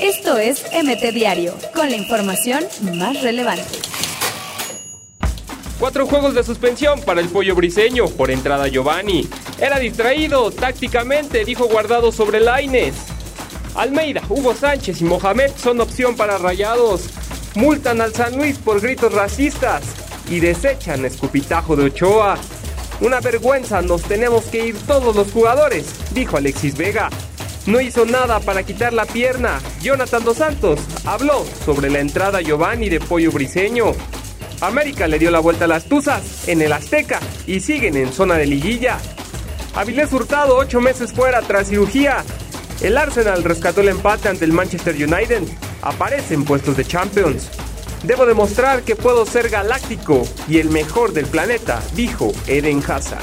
Esto es MT Diario, con la información más relevante. Cuatro juegos de suspensión para el pollo briseño por entrada Giovanni. Era distraído tácticamente, dijo guardado sobre Laines. Almeida, Hugo Sánchez y Mohamed son opción para rayados. Multan al San Luis por gritos racistas y desechan escupitajo de Ochoa. Una vergüenza, nos tenemos que ir todos los jugadores, dijo Alexis Vega. No hizo nada para quitar la pierna. Jonathan Dos Santos habló sobre la entrada Giovanni de Pollo Briseño. América le dio la vuelta a las Tuzas en el Azteca y siguen en zona de liguilla. Avilés Hurtado, ocho meses fuera tras cirugía. El Arsenal rescató el empate ante el Manchester United. Aparece en puestos de Champions. Debo demostrar que puedo ser galáctico y el mejor del planeta, dijo Eden Hazard.